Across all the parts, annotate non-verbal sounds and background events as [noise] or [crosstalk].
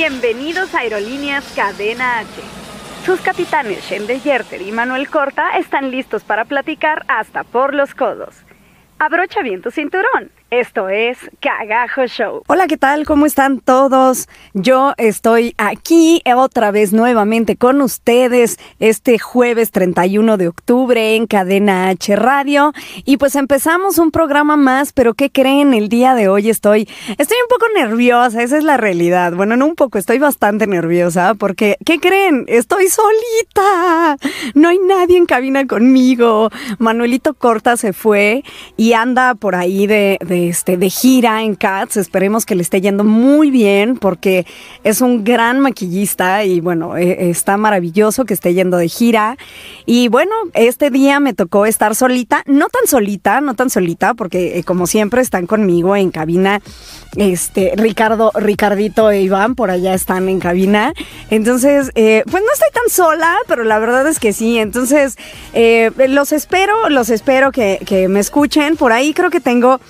Bienvenidos a Aerolíneas Cadena H. Sus capitanes Shende Yerter y Manuel Corta están listos para platicar hasta por los codos. Abrocha bien tu cinturón esto es Cagajo Show. Hola, ¿qué tal? ¿Cómo están todos? Yo estoy aquí otra vez nuevamente con ustedes este jueves 31 de octubre en Cadena H Radio. Y pues empezamos un programa más, pero ¿qué creen? El día de hoy estoy, estoy un poco nerviosa, esa es la realidad. Bueno, no un poco, estoy bastante nerviosa porque, ¿qué creen? Estoy solita. No hay nadie en cabina conmigo. Manuelito Corta se fue y anda por ahí de este, de gira en Cats. Esperemos que le esté yendo muy bien porque es un gran maquillista y bueno, e, está maravilloso que esté yendo de gira. Y bueno, este día me tocó estar solita, no tan solita, no tan solita, porque eh, como siempre están conmigo en cabina, este, Ricardo, Ricardito e Iván por allá están en cabina. Entonces, eh, pues no estoy tan sola, pero la verdad es que sí. Entonces, eh, los espero, los espero que, que me escuchen. Por ahí creo que tengo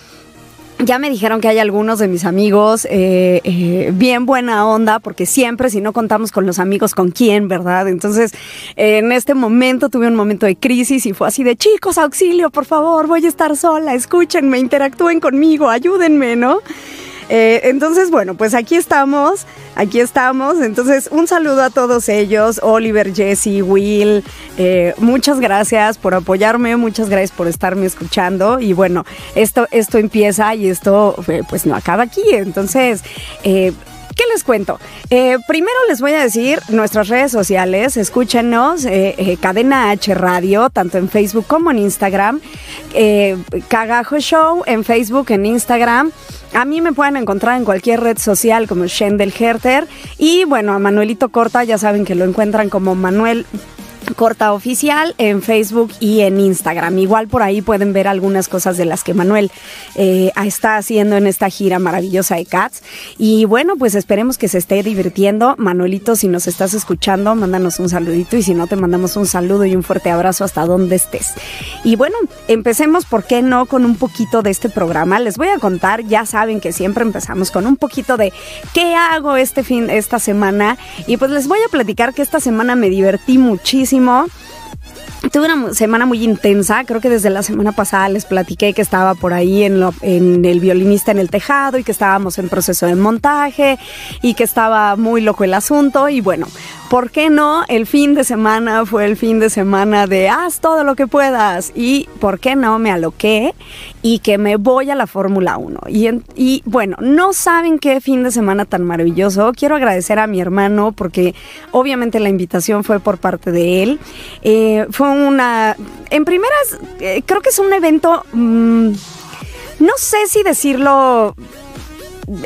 ya me dijeron que hay algunos de mis amigos eh, eh, bien buena onda, porque siempre si no contamos con los amigos, ¿con quién, verdad? Entonces, en este momento tuve un momento de crisis y fue así de, chicos, auxilio, por favor, voy a estar sola, escúchenme, interactúen conmigo, ayúdenme, ¿no? Eh, entonces, bueno, pues aquí estamos, aquí estamos. Entonces, un saludo a todos ellos, Oliver, Jesse, Will. Eh, muchas gracias por apoyarme, muchas gracias por estarme escuchando. Y bueno, esto, esto empieza y esto eh, pues no acaba aquí. Entonces, ¿Qué les cuento? primero les voy a decir nuestras redes sociales, escúchenos, Cadena H Radio, tanto en Facebook como en Instagram, Cagajo Show en Facebook, en Instagram. A mí me pueden encontrar en cualquier red social como Shendel Herter. Y bueno, a Manuelito Corta ya saben que lo encuentran como Manuel Corta Oficial en Facebook y en Instagram. Igual por ahí pueden ver algunas cosas de las que Manuel eh, está haciendo en esta gira maravillosa de Cats. Y bueno, pues esperemos que se esté divirtiendo. Manuelito, si nos estás escuchando, mándanos un saludito y si no, te mandamos un saludo y un fuerte abrazo hasta donde estés. Y bueno, empecemos, ¿por qué no? Con un poquito de este programa. Les voy a contar, ya saben que siempre empezamos con un poquito de qué hago este fin, esta semana. Y pues les voy a platicar que esta semana me divertí muchísimo Tuve una semana muy intensa, creo que desde la semana pasada les platiqué que estaba por ahí en, en, el violinista en el tejado y que estábamos en proceso de montaje y que estaba muy loco el asunto y bueno, ¿por qué no? El fin de semana fue el fin de semana de haz todo lo que puedas y ¿por qué no me aloqué y que me voy a la Fórmula 1? Y, bueno, no saben qué fin de semana tan maravilloso. Quiero agradecer a mi hermano porque obviamente la invitación fue por parte de él. Eh, fue una, en primeras, eh, creo que es un evento, mm, no sé si decirlo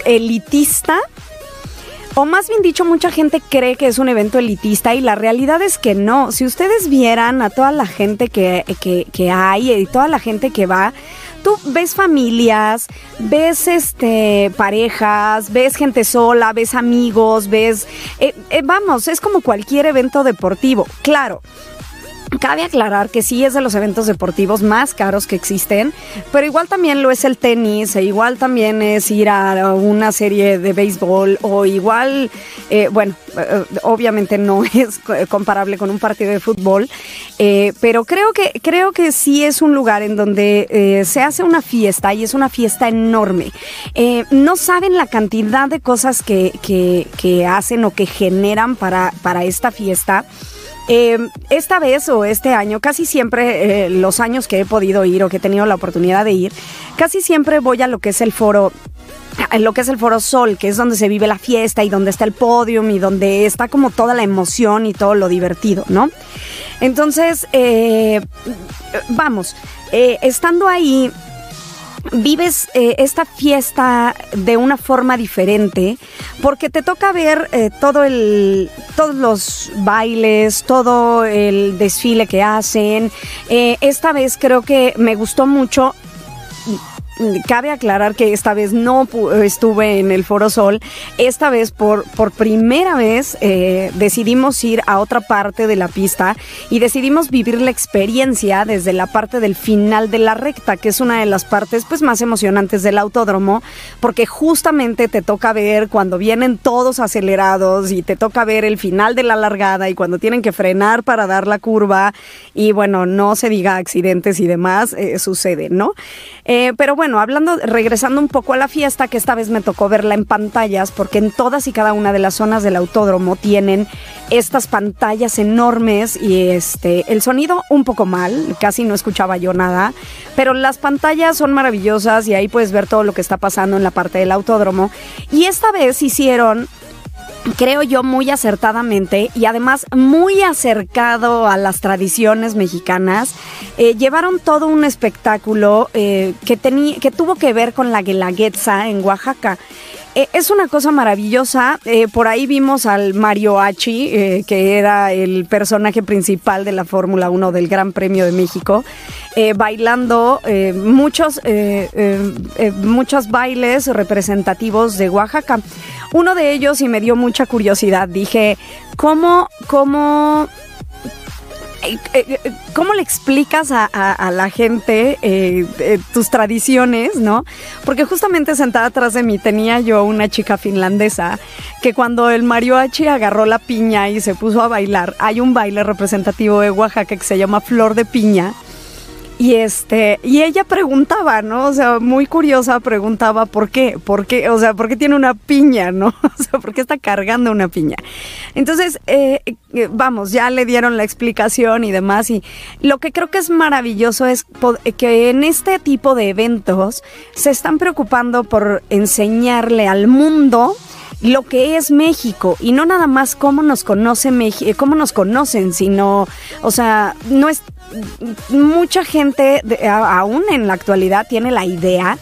elitista, o más bien dicho, mucha gente cree que es un evento elitista y la realidad es que no. Si ustedes vieran a toda la gente que, hay y toda la gente que va, tú ves familias, ves este parejas, ves gente sola, ves amigos, ves eh, eh, vamos, es como cualquier evento deportivo. Claro, Cabe aclarar que sí es de los eventos deportivos más caros que existen, pero igual también lo es el tenis, e igual también es ir a una serie de béisbol, o igual, eh, bueno, eh, obviamente no [laughs] es comparable con un partido de fútbol, eh, pero creo que, creo que sí es un lugar en donde se hace una fiesta y es una fiesta enorme. no saben la cantidad de cosas que, que, que hacen o que generan para, para esta fiesta. Eh, esta vez o este año, casi siempre, eh, los años que he podido ir o que he tenido la oportunidad de ir, casi siempre voy a lo que es el foro lo que es el Foro Sol, que es donde se vive la fiesta y donde está el podium y donde está como toda la emoción y todo lo divertido, ¿no? Entonces, eh, vamos, estando ahí, vives eh, esta fiesta de una forma diferente porque te toca ver eh, todo el, todos los bailes, todo el desfile que hacen. Eh, esta vez creo que me gustó mucho cabe aclarar que esta vez no estuve en el Foro Sol. Esta vez, por, por primera vez, eh, decidimos ir a otra parte de la pista y decidimos vivir la experiencia desde la parte del final de la recta, que es una de las partes pues, más emocionantes del autódromo, porque justamente te toca ver cuando vienen todos acelerados y te toca ver el final de la largada y cuando tienen que frenar para dar la curva y bueno, no se diga accidentes y demás, eh, sucede, ¿no? Eh, pero bueno, hablando, regresando un poco a la fiesta, que esta vez me tocó verla en pantallas, porque en todas y cada una de las zonas del autódromo tienen estas pantallas enormes y este, el sonido un poco mal, casi no escuchaba yo nada, pero las pantallas son maravillosas y ahí puedes ver todo lo que está pasando en la parte del autódromo. Y esta vez hicieron creo yo, muy acertadamente y además muy acercado a las tradiciones mexicanas. Eh, llevaron todo un espectáculo eh, que, que tuvo que ver con la Guelaguetza en Oaxaca. Eh, es una cosa maravillosa. por ahí vimos al Mario Hachi, que era el personaje principal de la Fórmula 1 del Gran Premio de México, bailando muchos, muchos bailes representativos de Oaxaca. Uno de ellos, y me dio mucha curiosidad, dije, ¿cómo, cómo eh, eh, ¿Cómo le explicas a, la gente eh, tus tradiciones, no? Porque justamente sentada atrás de mí tenía yo una chica finlandesa que cuando el mariachi agarró la piña y se puso a bailar, hay un baile representativo de Oaxaca que se llama Flor de Piña y este, y ella preguntaba, ¿no? O sea, muy curiosa preguntaba por qué, por qué, o sea, por qué tiene una piña, ¿no? [laughs] O sea, por qué está cargando una piña. Entonces, eh, eh, vamos, ya le dieron la explicación y demás. Y lo que creo que es maravilloso es que en este tipo de eventos se están preocupando por enseñarle al mundo lo que es México y no nada más cómo nos conoce México, cómo nos conocen, sino, o sea, no es mucha gente aún en la actualidad tiene la idea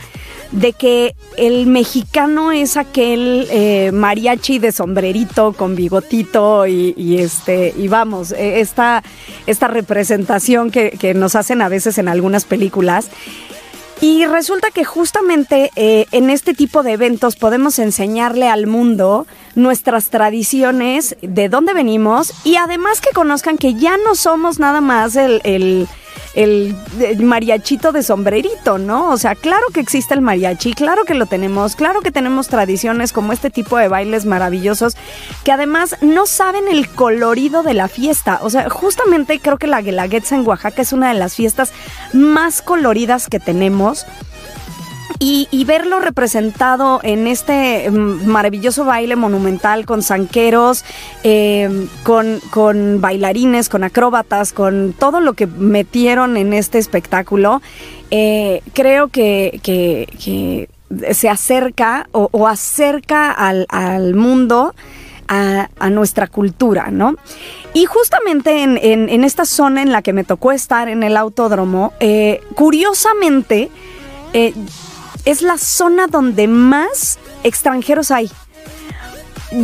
de que el mexicano es aquel eh, mariachi de sombrerito con bigotito y, este y vamos e, esta esta representación que, que nos hacen a veces en algunas películas y resulta que justamente eh, en este tipo de eventos podemos enseñarle al mundo nuestras tradiciones, de dónde venimos y además que conozcan que ya no somos nada más el el, mariachito de sombrerito, ¿no? O sea, claro que existe el mariachi, claro que lo tenemos, claro que tenemos tradiciones como este tipo de bailes maravillosos que además no saben el colorido de la fiesta. O sea, justamente creo que la Guelaguetza en Oaxaca es una de las fiestas más coloridas que tenemos. Y, verlo representado en este mm, maravilloso baile monumental con zanqueros, em, con, bailarines, con acróbatas, con todo lo que metieron en este espectáculo, eh, creo que, se acerca o, acerca al, mundo. A, nuestra cultura, ¿no? Y justamente en, esta zona en la que me tocó estar en el autódromo, eh, curiosamente, eh, es la zona donde más extranjeros hay.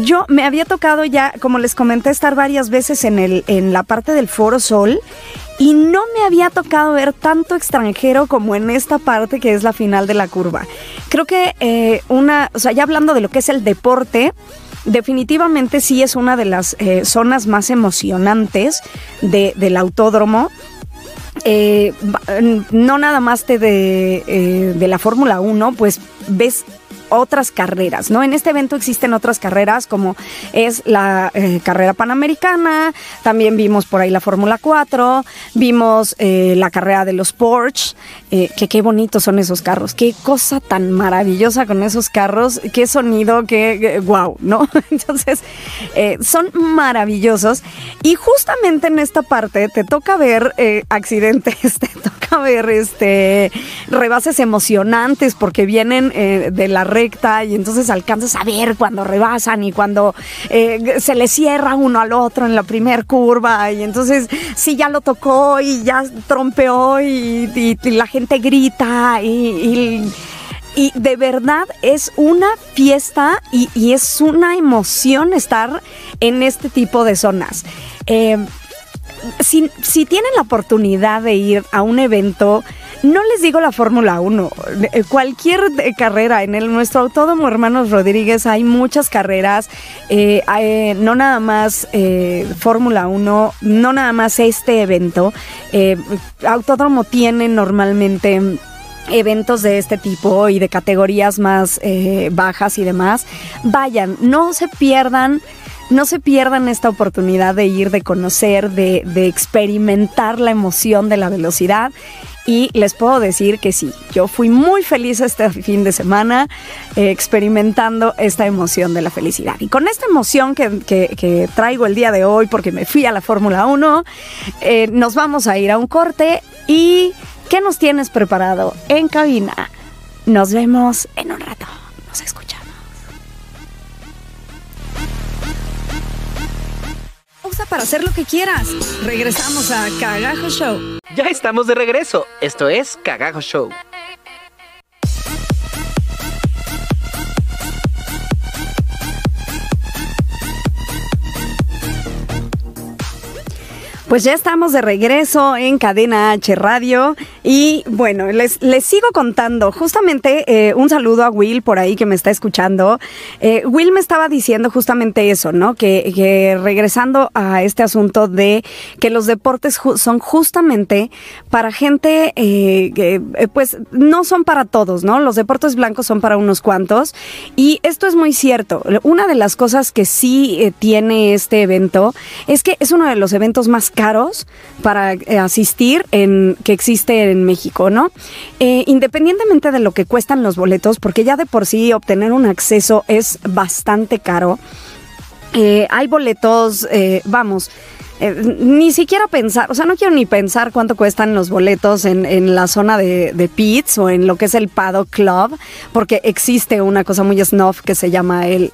Yo me había tocado ya, como les comenté, estar varias veces en, el, en la parte del Foro Sol y no me había tocado ver tanto extranjero como en esta parte que es la final de la curva. Creo que eh, una, o sea, ya hablando de lo que es el deporte, definitivamente sí es una de las eh, zonas más emocionantes del autódromo eh, no nada más de, de, eh, de la Fórmula 1, pues ves otras carreras, ¿no? En este evento existen otras carreras como es la eh, carrera panamericana, también vimos por ahí la Fórmula 4, vimos eh, la carrera de los Porsche, eh, que qué bonitos son esos carros, qué cosa tan maravillosa con esos carros, qué sonido, qué wow, ¿no? [laughs] Entonces, son maravillosos y justamente en esta parte te toca ver accidentes, [laughs] te toca ver este rebases emocionantes porque vienen de la y entonces alcanzas a ver cuando rebasan y cuando eh, se le cierra uno al otro en la primer curva y entonces sí ya lo tocó y ya trompeó y, la gente grita y, de verdad es una fiesta y, es una emoción estar en este tipo de zonas. Eh, si, si tienen la oportunidad de ir a un evento no les digo la Fórmula 1, eh, cualquier eh, carrera, en el, nuestro Autódromo Hermanos Rodríguez hay muchas carreras, eh, no nada más Fórmula 1, no nada más este evento. Autódromo tiene normalmente eventos de este tipo y de categorías más bajas y demás. Vayan, no se pierdan no se pierdan esta oportunidad de ir, de conocer, de, experimentar la emoción de la velocidad. Y les puedo decir que sí, yo fui muy feliz este fin de semana eh, experimentando esta emoción de la felicidad. Y con esta emoción que, traigo el día de hoy, porque me fui a la Fórmula 1, eh, nos vamos a ir a un corte. ¿Y qué nos tienes preparado en cabina? Nos vemos en un rato. Nos escuchamos. Usa para hacer lo que quieras. Regresamos a Cagajo Show. Ya estamos de regreso. Esto es Cagajo Show. Pues ya estamos de regreso en Cadena H Radio y bueno, les, les sigo contando. Justamente eh, un saludo a Will por ahí que me está escuchando. Eh, Will me estaba diciendo justamente eso, ¿no? Que, regresando a este asunto de que los deportes son justamente para gente eh, que pues no son para todos, ¿no? Los deportes blancos son para unos cuantos y esto es muy cierto. Una de las cosas que sí tiene este evento es que es uno de los eventos más caros para eh, asistir en, que existe en México, ¿no? Eh, independientemente de lo que cuestan los boletos, porque ya de por sí obtener un acceso es bastante caro. Eh, hay boletos, vamos, ni siquiera pensar, o sea, no quiero ni pensar cuánto cuestan los boletos en, la zona de, de, pits o en lo que es el Paddock Club, porque existe una cosa muy snuff que se llama el,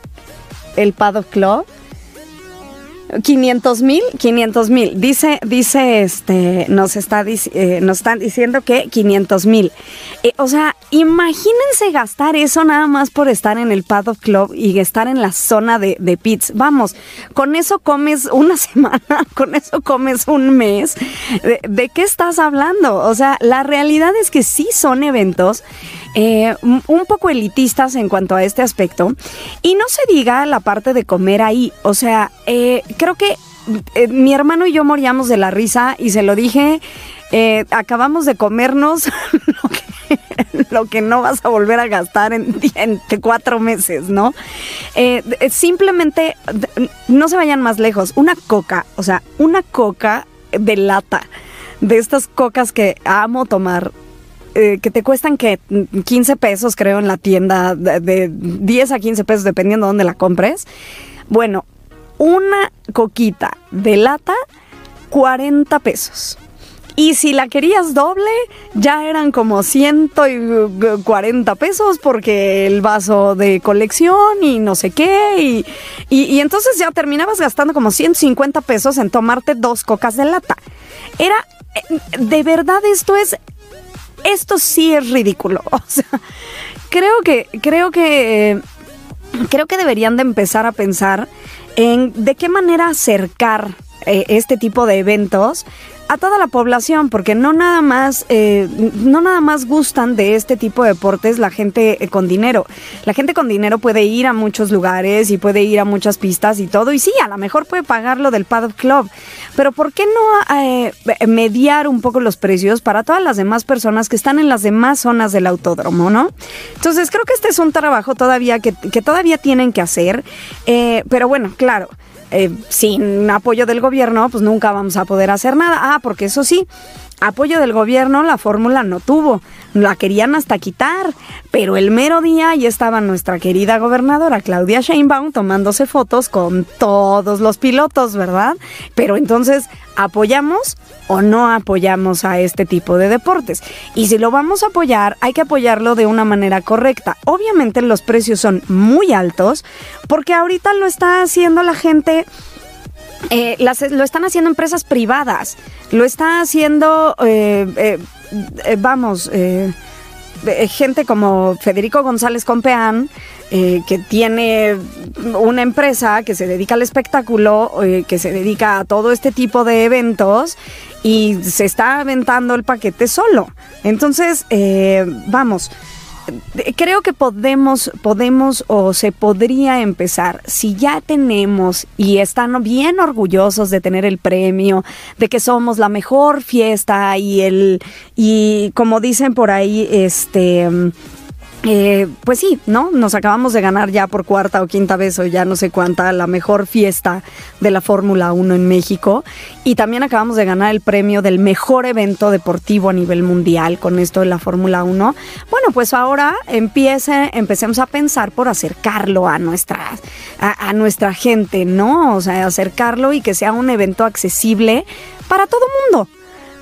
el Paddock Club. 500 mil, 500 mil. Dice, dice, este, nos está, eh, nos están diciendo que 500 mil. Eh, o sea, imagínense gastar eso nada más por estar en el Paddock Club y estar en la zona de, de pits. Vamos, con eso comes una [laughs] semana, con eso comes un mes. ¿De, qué estás hablando? O sea, la realidad es que sí son eventos eh, un poco elitistas en cuanto a este aspecto. Y no se diga la parte de comer ahí. O sea, eh, creo que eh, mi hermano y yo moríamos de la risa y se lo dije. acabamos de comernos [laughs] lo que, no vas a volver a gastar en, cuatro meses, ¿no? simplemente no se vayan más lejos. Una coca, o sea, una coca de lata de estas cocas que amo tomar eh, que te cuestan que 15 pesos, creo, en la tienda, de, 10 a 15 pesos, dependiendo de dónde la compres. Bueno, una coquita de lata, 40 pesos. Y si la querías doble, ya eran como 140 pesos porque el vaso de colección y no sé qué. Y, y, entonces ya terminabas gastando como 150 pesos en tomarte dos cocas de lata. Era, eh, de verdad esto es esto sí es ridículo. [laughs] O sea, creo que, creo que, creo que deberían de empezar a pensar en de qué manera acercar eh, este tipo de eventos a toda la población, porque no nada más, eh, no nada más gustan de este tipo de deportes la gente eh, con dinero. La gente con dinero puede ir a muchos lugares y puede ir a muchas pistas y todo, y sí, a lo mejor puede pagar lo del Paddock Club, pero ¿por qué no eh, mediar un poco los precios para todas las demás personas que están en las demás zonas del autódromo, no? Entonces creo que este es un trabajo todavía que, que todavía tienen que hacer, pero bueno, claro. Eh, sin apoyo del gobierno, pues nunca vamos a poder hacer nada. Ah, porque eso sí, apoyo del gobierno la fórmula no tuvo. La querían hasta quitar, pero el mero día ya estaba nuestra querida gobernadora Claudia Sheinbaum tomándose fotos con todos los pilotos, ¿verdad? Pero entonces, ¿apoyamos o no apoyamos a este tipo de deportes? Y si lo vamos a apoyar, hay que apoyarlo de una manera correcta. Obviamente los precios son muy altos porque ahorita lo está haciendo la gente eh, lo están haciendo empresas privadas, lo está haciendo, eh, eh, vamos, eh, gente como Federico González Compeán, eh, que tiene una empresa que se dedica al espectáculo, que se dedica a todo este tipo de eventos y se está aventando el paquete solo. Entonces, vamos creo que podemos, podemos o se podría empezar, si ya tenemos y están bien orgullosos de tener el premio, de que somos la mejor fiesta y el, y como dicen por ahí, este eh, pues sí, ¿no? Nos acabamos de ganar ya por cuarta o quinta vez o ya no sé cuánta la mejor fiesta de la Fórmula 1 en México y también acabamos de ganar el premio del mejor evento deportivo a nivel mundial con esto de la Fórmula 1. Bueno, pues ahora empiece, empecemos a pensar por acercarlo a nuestra, a, nuestra gente, ¿no? O sea, acercarlo y que sea un evento accesible para todo mundo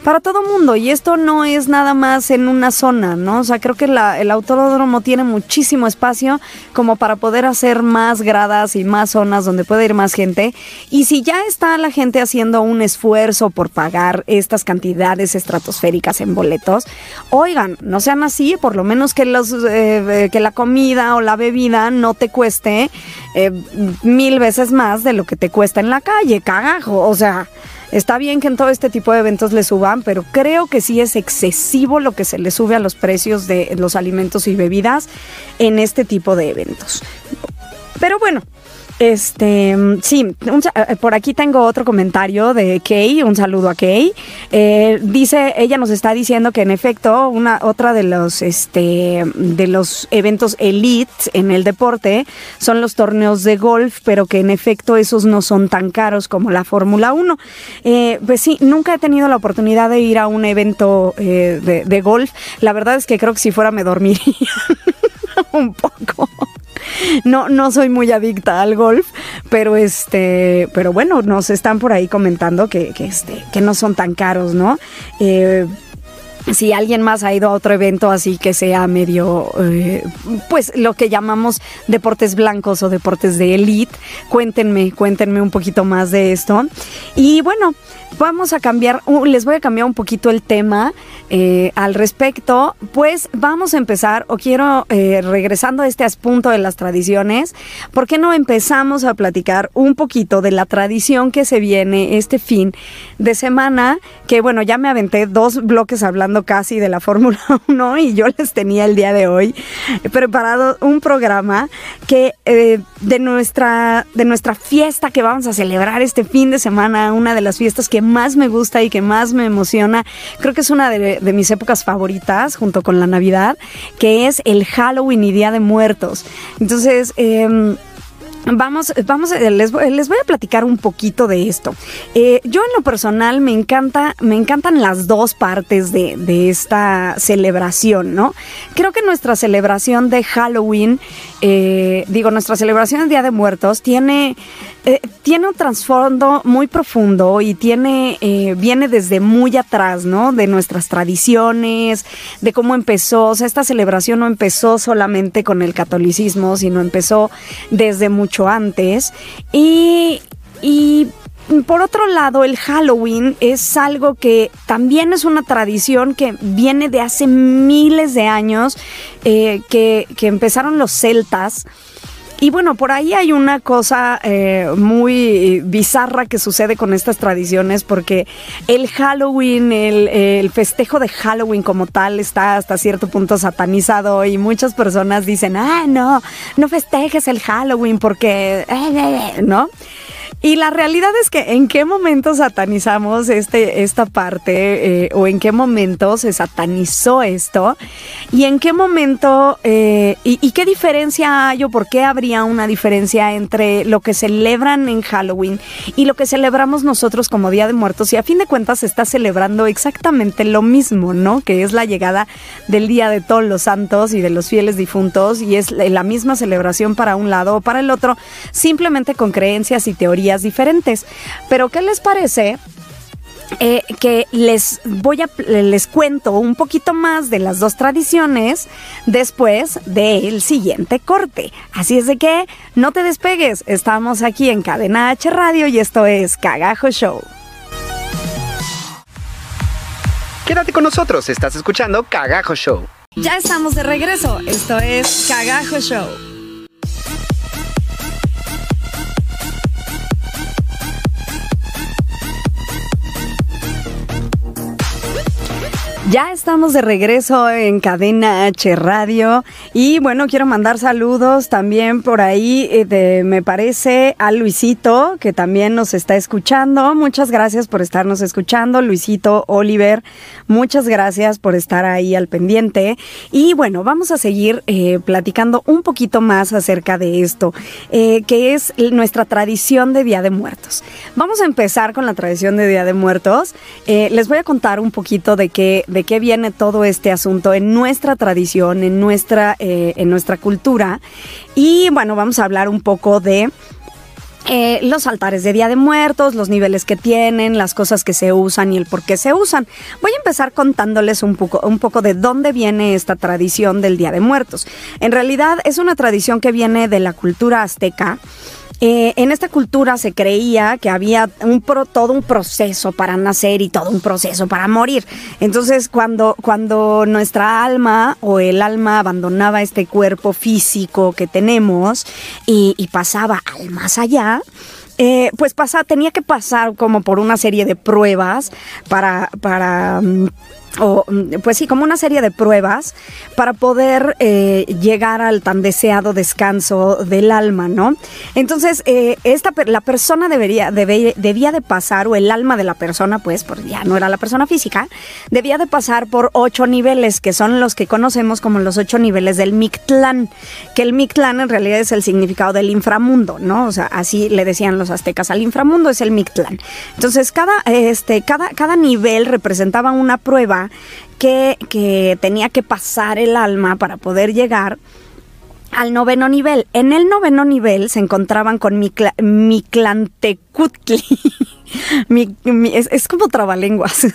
para todo mundo y esto no es nada más en una zona, ¿no? O sea, creo que el autódromo tiene muchísimo espacio como para poder hacer más gradas y más zonas donde puede ir más gente y si ya está la gente haciendo un esfuerzo por pagar estas cantidades estratosféricas en boletos, oigan, no sean así, por lo menos que los eh, que la comida o la bebida no te cueste eh, mil veces más de lo que te cuesta en la calle, cagajo, o sea, Está bien que en todo este tipo de eventos le suban, pero creo que sí es excesivo lo que se le sube a los precios de los alimentos y bebidas en este tipo de eventos. Pero bueno, este, sí, eh, por aquí tengo otro comentario de Kay, un saludo a Kay. Eh, dice, ella nos está diciendo que en efecto, una otra de los, este, de los eventos elite en el deporte son los torneos de golf, pero que en efecto esos no son tan caros como la Fórmula 1. Eh, pues sí, nunca he tenido la oportunidad de ir a un evento de, de golf. La verdad es que creo que si fuera me dormiría [laughs] un poco no, no soy muy adicta al golf, pero este, pero bueno, nos están por ahí comentando que, que este, que no son tan caros, ¿no? Eh, si alguien más ha ido a otro evento así que sea medio, eh, pues lo que llamamos deportes blancos o deportes de elite, cuéntenme, cuéntenme un poquito más de esto. Y bueno, vamos a cambiar, les voy a cambiar un poquito el tema eh, al respecto, pues vamos a empezar, o quiero, eh, regresando a este punto de las tradiciones, ¿por qué no empezamos a platicar un poquito de la tradición que se viene este fin de semana? Que bueno, ya me aventé dos bloques hablando casi de la Fórmula [laughs] 1 y yo les tenía el día de hoy preparado un programa que eh, de, nuestra, de nuestra fiesta que vamos a celebrar este fin de semana, una de las fiestas que más me gusta y que más me emociona. Creo que es una de, mis épocas favoritas junto con la Navidad, que es el Halloween y Día de Muertos. Entonces, eh, Vamos, vamos, les, les, voy a platicar un poquito de esto. Eh, yo en lo personal me encanta, me encantan las dos partes de, de, esta celebración, ¿no? Creo que nuestra celebración de Halloween, eh, digo, nuestra celebración del Día de Muertos tiene, eh, tiene un trasfondo muy profundo y tiene, viene desde muy atrás, ¿no? De nuestras tradiciones, de cómo empezó. O sea, esta celebración no empezó solamente con el catolicismo, sino empezó desde mucho antes. Y, y por otro lado, el Halloween es algo que también es una tradición que viene de hace miles de años, eh, que, que empezaron los celtas. Y bueno, por ahí hay una cosa eh, muy bizarra que sucede con estas tradiciones porque el Halloween, el, festejo de Halloween como tal está hasta cierto punto satanizado y muchas personas dicen, ah, no, no festejes el Halloween porque, ¿no? Y la realidad es que en qué momento satanizamos este, esta parte eh, o en qué momento se satanizó esto y en qué momento eh, y, qué diferencia hay o por qué habría una diferencia entre lo que celebran en Halloween y lo que celebramos nosotros como Día de Muertos y a fin de cuentas se está celebrando exactamente lo mismo, ¿no? Que es la llegada del Día de todos los santos y de los fieles difuntos y es la misma celebración para un lado o para el otro, simplemente con creencias y teorías diferentes. Pero ¿qué les parece? Eh, que les voy a les cuento un poquito más de las dos tradiciones después del siguiente corte. Así es de que no te despegues, estamos aquí en Cadena H Radio y esto es Cagajo Show. Quédate con nosotros, estás escuchando Cagajo Show. Ya estamos de regreso. Esto es Cagajo Show. Ya estamos de regreso en Cadena H Radio y bueno, quiero mandar saludos también por ahí, eh, me parece, a Luisito, que también nos está escuchando. Muchas gracias por estarnos escuchando, Luisito Oliver. Muchas gracias por estar ahí al pendiente. Y bueno, vamos a seguir eh, platicando un poquito más acerca de esto, eh, que es nuestra tradición de Día de Muertos. Vamos a empezar con la tradición de Día de Muertos. les voy a contar un poquito de qué de qué viene todo este asunto en nuestra tradición, en nuestra, eh, en nuestra cultura. Y bueno, vamos a hablar un poco de eh, los altares de Día de Muertos, los niveles que tienen, las cosas que se usan y el por qué se usan. Voy a empezar contándoles un poco, un poco de dónde viene esta tradición del Día de Muertos. En realidad es una tradición que viene de la cultura azteca. Eh, en esta cultura se creía que había todo un proceso para nacer y todo un proceso para morir. Entonces, cuando, cuando nuestra alma o el alma abandonaba este cuerpo físico que tenemos y, pasaba al más allá, eh, pues tenía que pasar como por una serie de pruebas para, para mm, o mm, pues sí, como una serie de pruebas para poder eh, llegar al tan deseado descanso del alma, ¿no? Entonces, eh, esta, la persona debería, debía de pasar, o el alma de la persona, pues, porque ya no era la persona física, debía de pasar por ocho niveles, que son los que conocemos como los ocho niveles del Mictlán, que el Mictlán en realidad es el significado del inframundo, ¿no? O sea, así le decían los aztecas al inframundo, es el Mictlán. Entonces, cada, este, cada, cada nivel representaba una prueba que, tenía que pasar el alma para poder llegar al noveno nivel. En el noveno nivel se encontraban con Miclantecutli. [laughs] es, como trabalenguas. [laughs]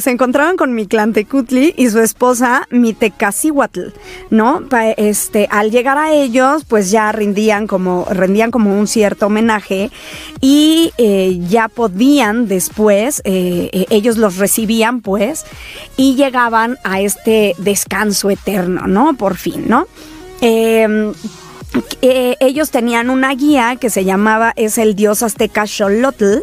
se encontraban con Miclantecutli y su esposa Mitecasihuatl, ¿no? este, al llegar a ellos, pues ya rendían como, rendían como un cierto homenaje y eh, ya podían después, eh, eh, ellos los recibían, pues, y llegaban a este descanso eterno, ¿no? Por fin, ¿no? Eh, eh, ellos tenían una guía que se llamaba, es el dios azteca Xolotl,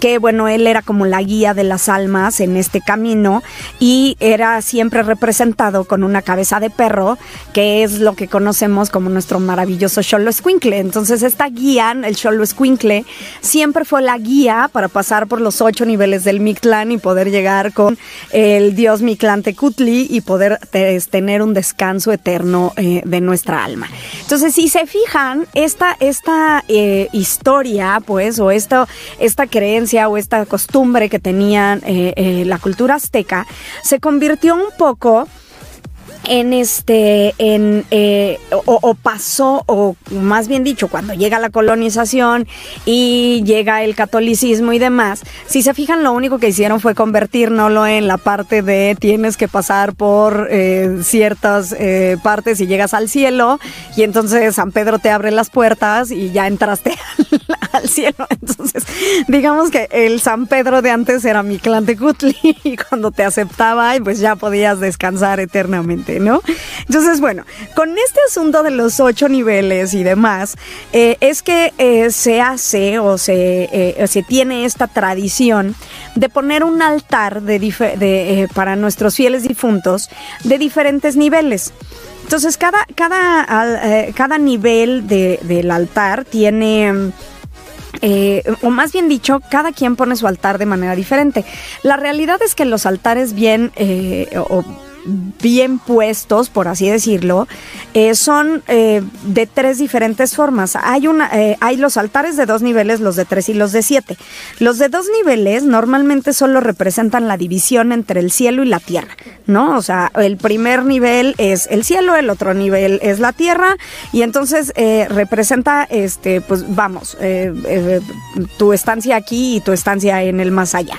que bueno, él era como la guía de las almas en este camino y era siempre representado con una cabeza de perro, que es lo que conocemos como nuestro maravilloso Xolo Escuincle. Entonces esta guía, el Xolo Escuincle, siempre fue la guía para pasar por los ocho niveles del Mictlán y poder llegar con el dios Mictlán Tecutli y poder tener un descanso eterno eh, de nuestra alma. Entonces sí, se fijan, esta, esta eh, historia, pues, o esta, esta creencia o esta costumbre que tenían eh, eh, la cultura azteca, se convirtió un poco en este, en, eh, o, pasó, o más bien dicho, cuando llega la colonización y llega el catolicismo y demás, si se fijan, lo único que hicieron fue convertirnoslo en la parte de tienes que pasar por eh, ciertas eh, partes y llegas al cielo, y entonces San Pedro te abre las puertas y ya entraste [laughs] al, cielo. Entonces, digamos que el San Pedro de antes era mi clan de Cutli, [laughs] y cuando te aceptaba, pues ya podías descansar eternamente. ¿No? Entonces, bueno, con este asunto de los ocho niveles y demás, eh, es que eh, se hace o se, eh, se, tiene esta tradición de poner un altar de, para nuestros fieles difuntos de diferentes niveles. Entonces, cada, cada, cada nivel del altar tiene... o más bien dicho, cada quien pone su altar de manera diferente. La realidad es que los altares bien o bien puestos, por así decirlo, eh, son eh, de tres diferentes formas. Hay, una, eh, hay los altares de dos niveles, los de tres y los de siete. Los de dos niveles normalmente solo representan la división entre el cielo y la tierra, ¿no? O sea, el primer nivel es el cielo, el otro nivel es la tierra, y entonces representa, este, pues vamos, tu estancia aquí y tu estancia en el más allá.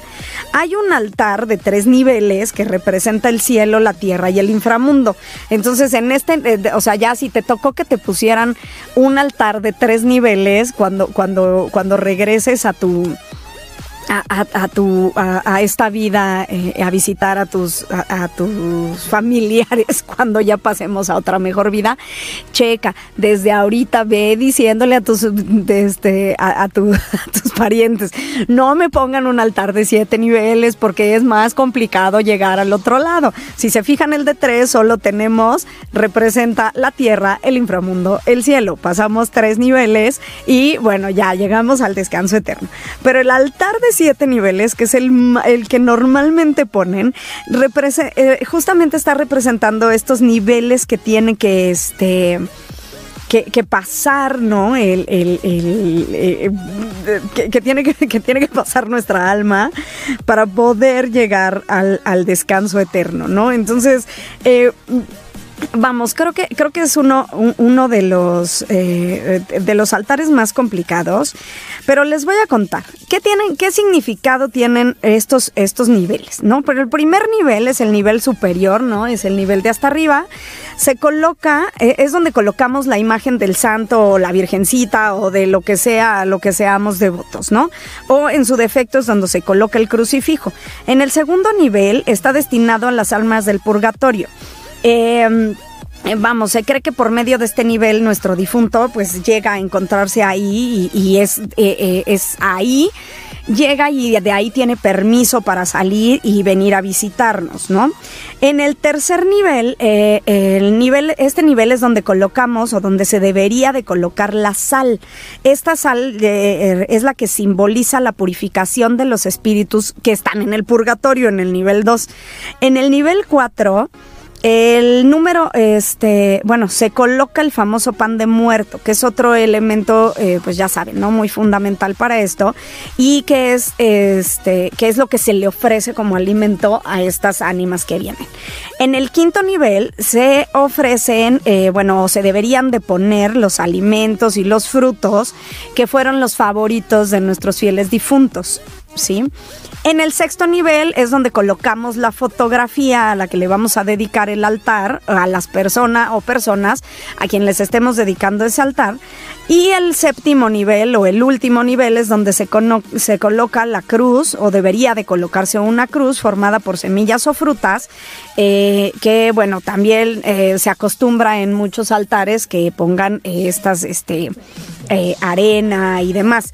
Hay un altar de tres niveles que representa el cielo, la tierra y el inframundo. Entonces, en este, eh, o sea, ya si te tocó que te pusieran un altar de tres niveles cuando, cuando, cuando regreses a tu a, tu, a, esta vida, eh, a visitar a tus, a, tus familiares [laughs] cuando ya pasemos a otra mejor vida, checa, desde ahorita ve diciéndole a tus, este, [laughs] a, tus parientes, no me pongan un altar de siete niveles porque es más complicado llegar al otro lado. Si se fijan el de tres, solo tenemos, representa la tierra, el inframundo, el cielo. Pasamos tres niveles y bueno, ya llegamos al descanso eterno. Pero el altar de siete niveles, que es el, el que normalmente ponen, eh, justamente está representando estos niveles que tiene que, este, que, pasar, ¿no? El, eh, que, tiene [laughs] que, tiene que pasar nuestra alma para poder llegar al, al descanso eterno, ¿no? Entonces, eh, Vamos, creo que, creo que es uno, de, los, eh, de los altares más complicados, pero les voy a contar qué, tienen, qué significado tienen estos, estos niveles, ¿no? Pero el primer nivel es el nivel superior, ¿no? Es el nivel de hasta arriba. Se coloca, eh, es donde colocamos la imagen del santo o la virgencita o de lo que sea, lo que seamos devotos, ¿no? O en su defecto es donde se coloca el crucifijo. En el segundo nivel está destinado a las almas del purgatorio. Em, vamos, se cree que por medio de este nivel nuestro difunto pues llega a encontrarse ahí y, es, eh, eh, es ahí llega y de ahí tiene permiso para salir y venir a visitarnos, ¿no? En el tercer nivel, eh, el nivel, este nivel es donde colocamos o donde se debería de colocar la sal. Esta sal es la que simboliza la purificación de los espíritus que están en el purgatorio, en el nivel 2. En el nivel 4 el número, este, bueno, se coloca el famoso pan de muerto, que es otro elemento, eh, pues ya saben, ¿no? Muy fundamental para esto y que es, este, que es lo que se le ofrece como alimento a estas ánimas que vienen. En el quinto nivel se ofrecen, eh, bueno, se deberían de poner los alimentos y los frutos que fueron los favoritos de nuestros fieles difuntos. En el sexto nivel es donde colocamos la fotografía a la que le vamos a dedicar el altar a las personas o personas a quien les estemos dedicando ese altar. Y el séptimo nivel o el último nivel es donde se, coloca la cruz o debería de colocarse una cruz formada por semillas o frutas eh, que bueno también eh, se acostumbra en muchos altares que pongan estas este, eh, arena y demás.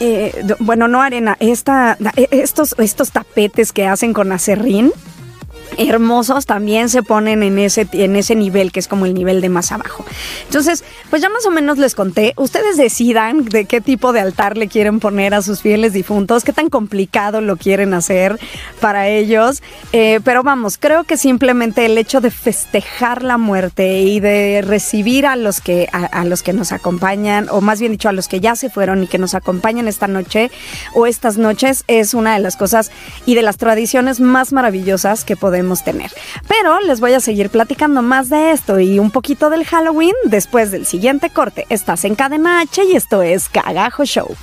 Eh, bueno, no arena, esta, e, estos, estos tapetes que hacen con acerrín hermosos también se ponen en ese, en ese nivel, que es como el nivel de más abajo. Entonces, pues ya más o menos les conté, ustedes decidan de qué tipo de altar le quieren poner a sus fieles difuntos, qué tan complicado lo quieren hacer para ellos, eh, pero vamos, creo que simplemente el hecho de festejar la muerte y de recibir a los que, a, los que nos acompañan, o más bien dicho, a los que ya se fueron y que nos acompañan esta noche o estas noches, es una de las cosas y de las tradiciones más maravillosas que podemos tener. Pero les voy a seguir platicando más de esto y un poquito del Halloween después del siguiente corte. Estás en Cadena H y esto es Cagajo Show.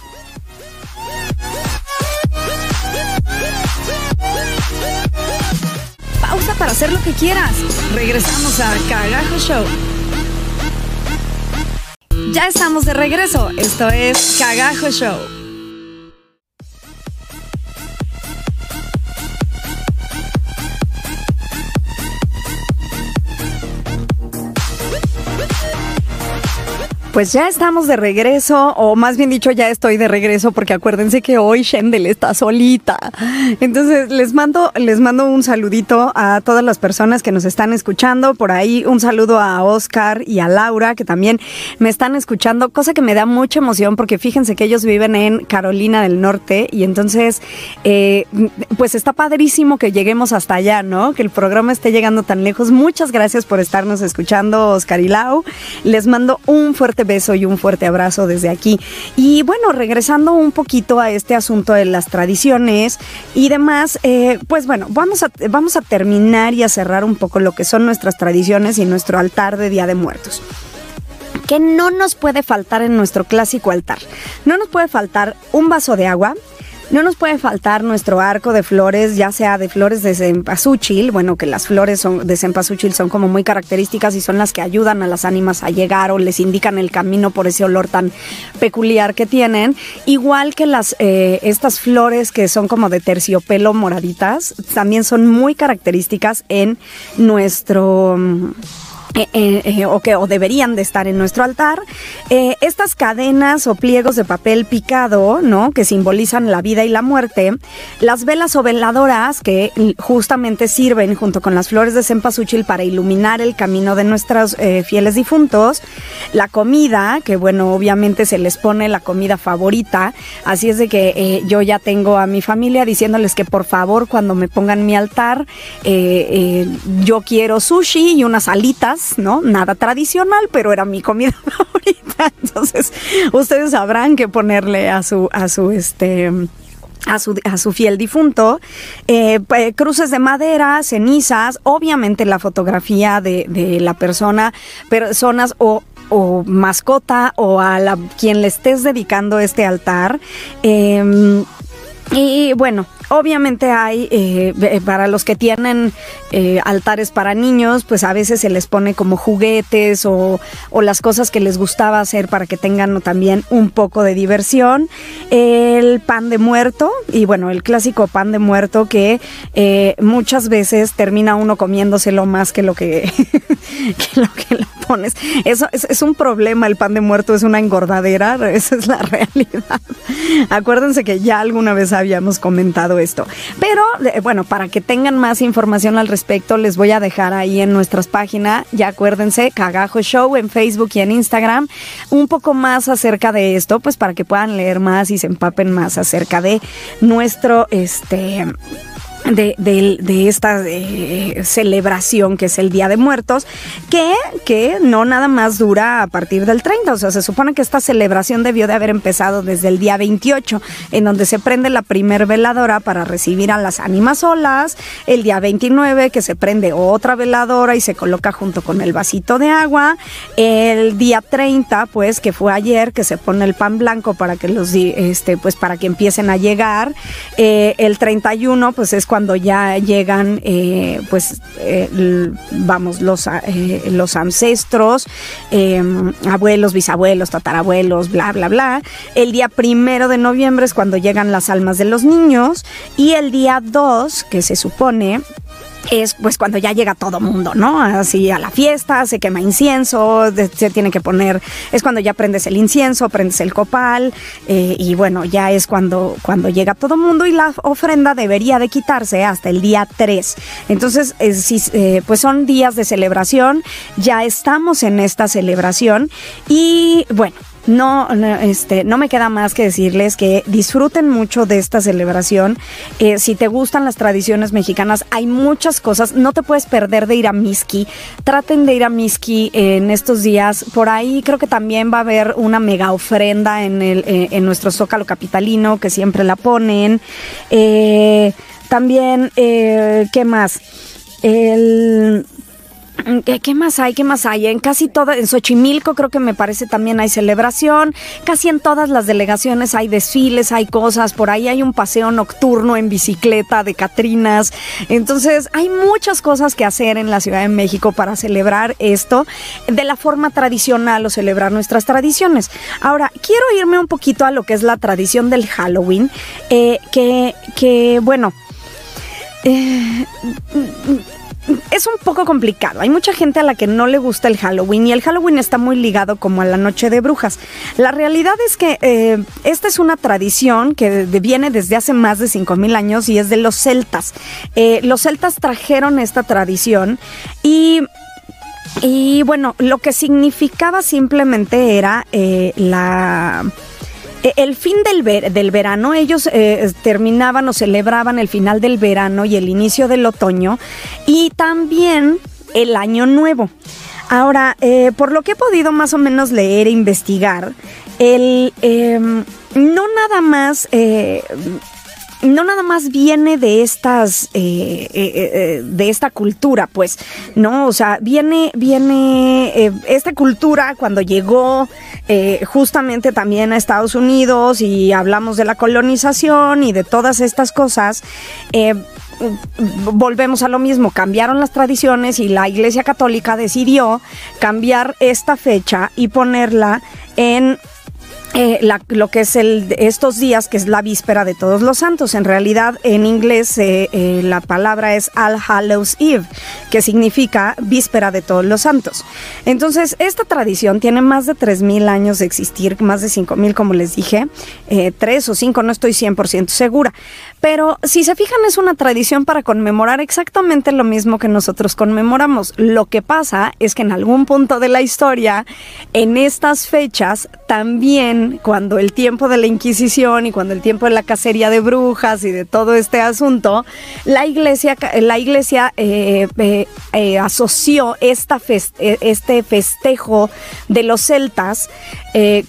Pausa para hacer lo que quieras. Regresamos a Cagajo Show. Ya estamos de regreso. Esto es Cagajo Show. Pues ya estamos de regreso, o más bien dicho, ya estoy de regreso, porque acuérdense que hoy Shendel está solita. Entonces, les mando, les mando un saludito a todas las personas que nos están escuchando. Por ahí, un saludo a Oscar y a Laura, que también me están escuchando, cosa que me da mucha emoción, porque fíjense que ellos viven en Carolina del Norte, y entonces, eh, pues está padrísimo que lleguemos hasta allá, ¿no? Que el programa esté llegando tan lejos. Muchas gracias por estarnos escuchando, Oscar y Lau. Les mando un fuerte beso y un fuerte abrazo desde aquí. Y bueno, regresando un poquito a este asunto de las tradiciones y demás, eh, pues bueno, vamos a, vamos a terminar y a cerrar un poco lo que son nuestras tradiciones y nuestro altar de Día de Muertos. ¿Qué no nos puede faltar en nuestro clásico altar? No nos puede faltar un vaso de agua, No nos puede faltar nuestro arco de flores, ya sea de flores de cempasúchil, bueno, que las flores son, de cempasúchil son como muy características y son las que ayudan a las ánimas a llegar o les indican el camino por ese olor tan peculiar que tienen. Igual que las, eh, estas flores que son como de terciopelo moraditas, también son muy características en nuestro... eh, eh, eh, o que o deberían de estar en nuestro altar. Estas cadenas o pliegos de papel picado, ¿no? Que simbolizan la vida y la muerte. Las velas o veladoras que justamente sirven junto con las flores de cempasúchil para iluminar el camino de nuestros fieles difuntos. La comida, que bueno, obviamente se les pone la comida favorita. Así es de que yo ya tengo a mi familia diciéndoles que por favor cuando me pongan mi altar, yo quiero sushi y unas alitas, ¿no? Nada tradicional, pero era mi comida [laughs] favorita. Entonces, ustedes sabrán qué ponerle a su, a su, este, a su, a su fiel difunto, eh, pues, cruces de madera, cenizas, obviamente la fotografía de, la persona, personas o o mascota o a la, quien le estés dedicando este altar. Eh, y bueno, obviamente hay, eh, eh, para los que tienen eh, altares para niños, pues a veces se les pone como juguetes o, las cosas que les gustaba hacer para que tengan también un poco de diversión. El pan de muerto, y bueno, el clásico pan de muerto que muchas veces termina uno comiéndoselo más que lo que, [laughs] lo pones. Eso es, es un problema, el pan de muerto es una engordadera, [laughs] esa es la realidad. Acuérdense que ya alguna vez habíamos comentado esto. Pero bueno, para que tengan más información al respecto, les voy a dejar ahí en nuestras páginas, ya acuérdense, Cagajo Show en Facebook y en Instagram, un poco más acerca de esto, pues para que puedan leer más y se empapen más acerca de nuestro, este de, de, esta eh, celebración que es el Día de Muertos, que, que no nada más dura a partir del 30, o sea, se supone que esta celebración debió de haber empezado desde el día 28, en donde se prende la primer veladora para recibir a las ánimas solas, el día 29 que se prende otra veladora y se coloca junto con el vasito de agua, el día 30, pues que fue ayer, que se pone el pan blanco para que los, este, pues para que empiecen a llegar, eh, el 31, pues es cuando ya llegan, eh, pues, eh, vamos, los, eh, los ancestros, abuelos, bisabuelos, tatarabuelos, bla, bla, bla. El día primero de noviembre es cuando llegan las almas de los niños y el día 2, que se supone es pues cuando ya llega todo mundo, ¿no? Así a la fiesta, se quema incienso, se tiene que poner, es cuando ya prendes el incienso, prendes el copal eh, y bueno, ya es cuando, cuando llega todo mundo y la ofrenda debería de quitarse hasta el día 3. Entonces, eh, eh, pues son días de celebración, ya estamos en esta celebración y bueno, no, este, no me queda más que decirles que disfruten mucho de esta celebración. Eh, si te gustan las tradiciones mexicanas, hay muchas cosas. No te puedes perder de ir a Miski. Traten de ir a Miski en estos días. Por ahí creo que también va a haber una mega ofrenda en, el, eh, en nuestro Zócalo Capitalino, que siempre la ponen. Eh, también, ¿qué más? El ¿Qué, ¿Qué, más hay? ¿Qué más hay? En casi todas, en Xochimilco creo que me parece también hay celebración, casi en todas las delegaciones hay desfiles, hay cosas, por ahí hay un paseo nocturno en bicicleta de Catrinas, entonces hay muchas cosas que hacer en la Ciudad de México para celebrar esto de la forma tradicional o celebrar nuestras tradiciones. Ahora, quiero irme un poquito a lo que es la tradición del Halloween, eh, que, que, bueno, eh, es un poco complicado. Hay mucha gente a la que no le gusta el Halloween y el Halloween está muy ligado como a la noche de brujas. La realidad es que eh, esta es una tradición que viene desde hace más de 5.000 años y es de los celtas. Eh, los celtas trajeron esta tradición y y bueno, lo que significaba simplemente era eh, la el fin del, ver, del verano, ellos eh, terminaban o celebraban el final del verano y el inicio del otoño y también el año nuevo. Ahora, eh, por lo que he podido más o menos leer e investigar, el, eh, no nada más... no nada más viene de estas, eh, eh, de esta cultura, pues, ¿no? O sea, viene, viene esta cultura cuando llegó justamente también a Estados Unidos y hablamos de la colonización y de todas estas cosas volvemos a lo mismo, cambiaron las tradiciones y la Iglesia Católica decidió cambiar esta fecha y ponerla en eh, lo que es el, estos días, que es la víspera de todos los santos. En realidad, en inglés, eh, eh, la palabra es All Hallows Eve, que significa víspera de todos los santos. Entonces, esta tradición tiene más de 3.000 años de existir, más de 5.000, como les dije, tres o cinco, no estoy 100% segura. Pero si se fijan, es una tradición para conmemorar exactamente lo mismo que nosotros conmemoramos. Lo que pasa es que en algún punto de la historia, en estas fechas, también cuando el tiempo de la Inquisición y cuando el tiempo de la cacería de brujas y de todo este asunto, la iglesia, la iglesia eh, eh, eh, asoció esta este festejo de los celtas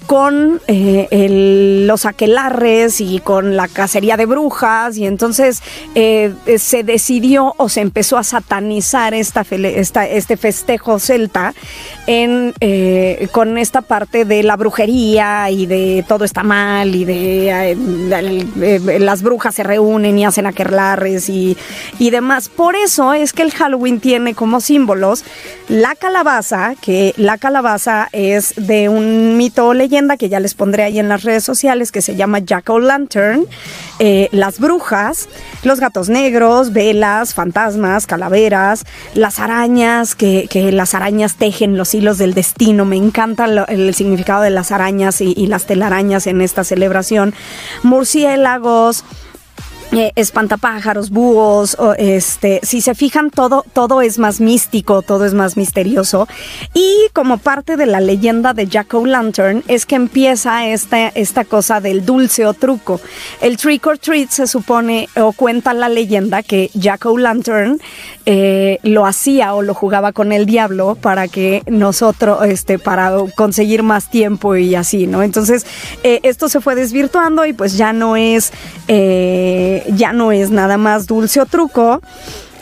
con los aquelarres y con la cacería de brujas y entonces se decidió o se empezó a satanizar esta, este festejo celta en, con esta parte de la brujería de todo está mal y de eh, eh, las brujas se reúnen y hacen aquelarres y, y demás. Por eso es que el Halloween tiene como símbolos la calabaza, que la calabaza es de un mito o leyenda que ya les pondré ahí en las redes sociales que se llama Jack O' Lantern, eh, las brujas, los gatos negros, velas, fantasmas, calaveras, las arañas, que, las arañas tejen los hilos del destino. Me encanta el significado de las arañas y, y las telarañas en esta celebración. Murciélagos, eh, espantapájaros, búhos, este, si se fijan, todo, todo es más místico, todo es más misterioso. Y como parte de la leyenda de Jack O'Lantern es que empieza esta, esta cosa del dulce o truco. El trick or treat se supone o cuenta la leyenda que Jack O'Lantern eh, lo hacía o lo jugaba con el diablo para que nosotros, este, para conseguir más tiempo y así, ¿no? Entonces, eh, esto se fue desvirtuando y pues ya no es ya no es nada más dulce o truco.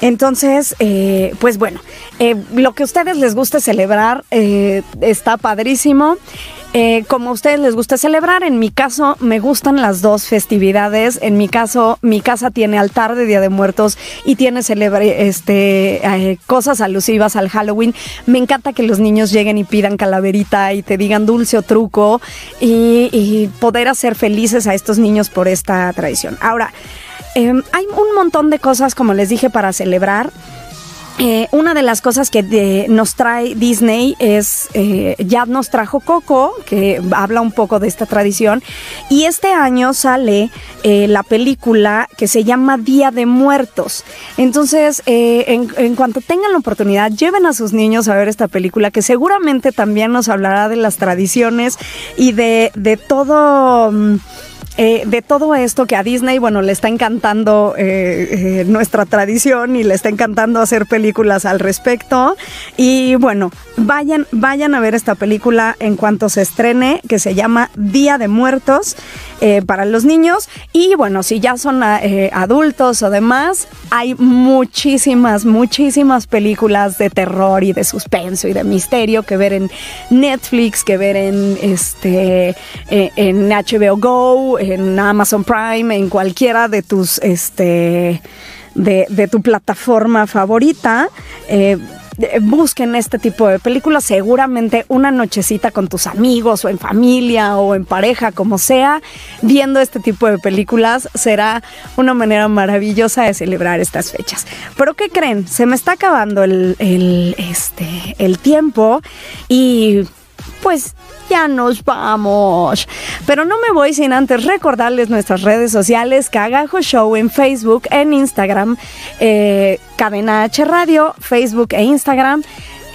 Entonces, eh, pues bueno, eh, lo que a ustedes les guste celebrar eh, está padrísimo. como a ustedes les gusta celebrar, en mi caso me gustan las dos festividades. En mi caso, mi casa tiene altar de Día de Muertos y tiene este, cosas alusivas al Halloween. Me encanta que los niños lleguen y pidan calaverita y te digan dulce o truco y, y poder hacer felices a estos niños por esta tradición. Ahora, Em, hay un montón de cosas, como les dije, para celebrar. Eh, una de las cosas que nos trae Disney es, eh, ya nos trajo Coco, que habla un poco de esta tradición, y este año sale eh, la película que se llama Día de Muertos. Entonces, en, en, cuanto tengan la oportunidad, lleven a sus niños a ver esta película, que seguramente también nos hablará de las tradiciones y de, de todo... Mm, eh, de todo esto que a Disney, bueno, le está encantando eh, eh, nuestra tradición y le está encantando hacer películas al respecto. Y bueno, vayan, vayan a ver esta película en cuanto se estrene, que se llama Día de Muertos para los niños. Y bueno, si ya son adultos o demás, hay muchísimas, muchísimas películas de terror y de suspenso y de misterio que ver en Netflix, que ver en este en HBO Go, en Amazon Prime, en cualquiera de tus, este, de, tu plataforma favorita. Eh, busquen este tipo de películas, seguramente una nochecita con tus amigos o en familia o en pareja, como sea, viendo este tipo de películas será una manera maravillosa de celebrar estas fechas. Pero ¿qué creen? Se me está acabando el, el, este, el tiempo y pues ya nos vamos. Pero no me voy sin antes recordarles nuestras redes sociales, Cagajo Show en Facebook, en Instagram, eh, Cadena H Radio, Facebook e Instagram.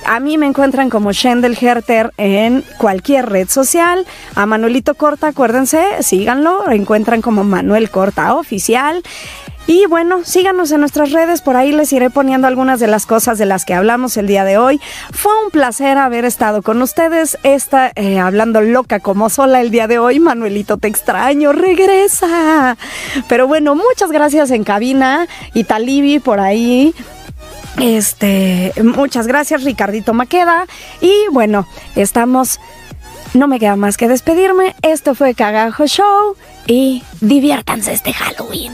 A mí me encuentran como Shendel Herter en cualquier red social. A Manuelito Corta, acuérdense, síganlo, encuentran como Manuel Corta Oficial. Y bueno, síganos en nuestras redes, por ahí les iré poniendo algunas de las cosas de las que hablamos el día de hoy. Fue un placer haber estado con ustedes, esta, eh, hablando loca como sola el día de hoy. Manuelito, te extraño, regresa. Pero bueno, muchas gracias en cabina y Talibi por ahí. Este, muchas gracias Ricardito Maqueda. Y bueno, estamos no me queda más que despedirme. Esto fue Cagajo Show y diviértanse este Halloween.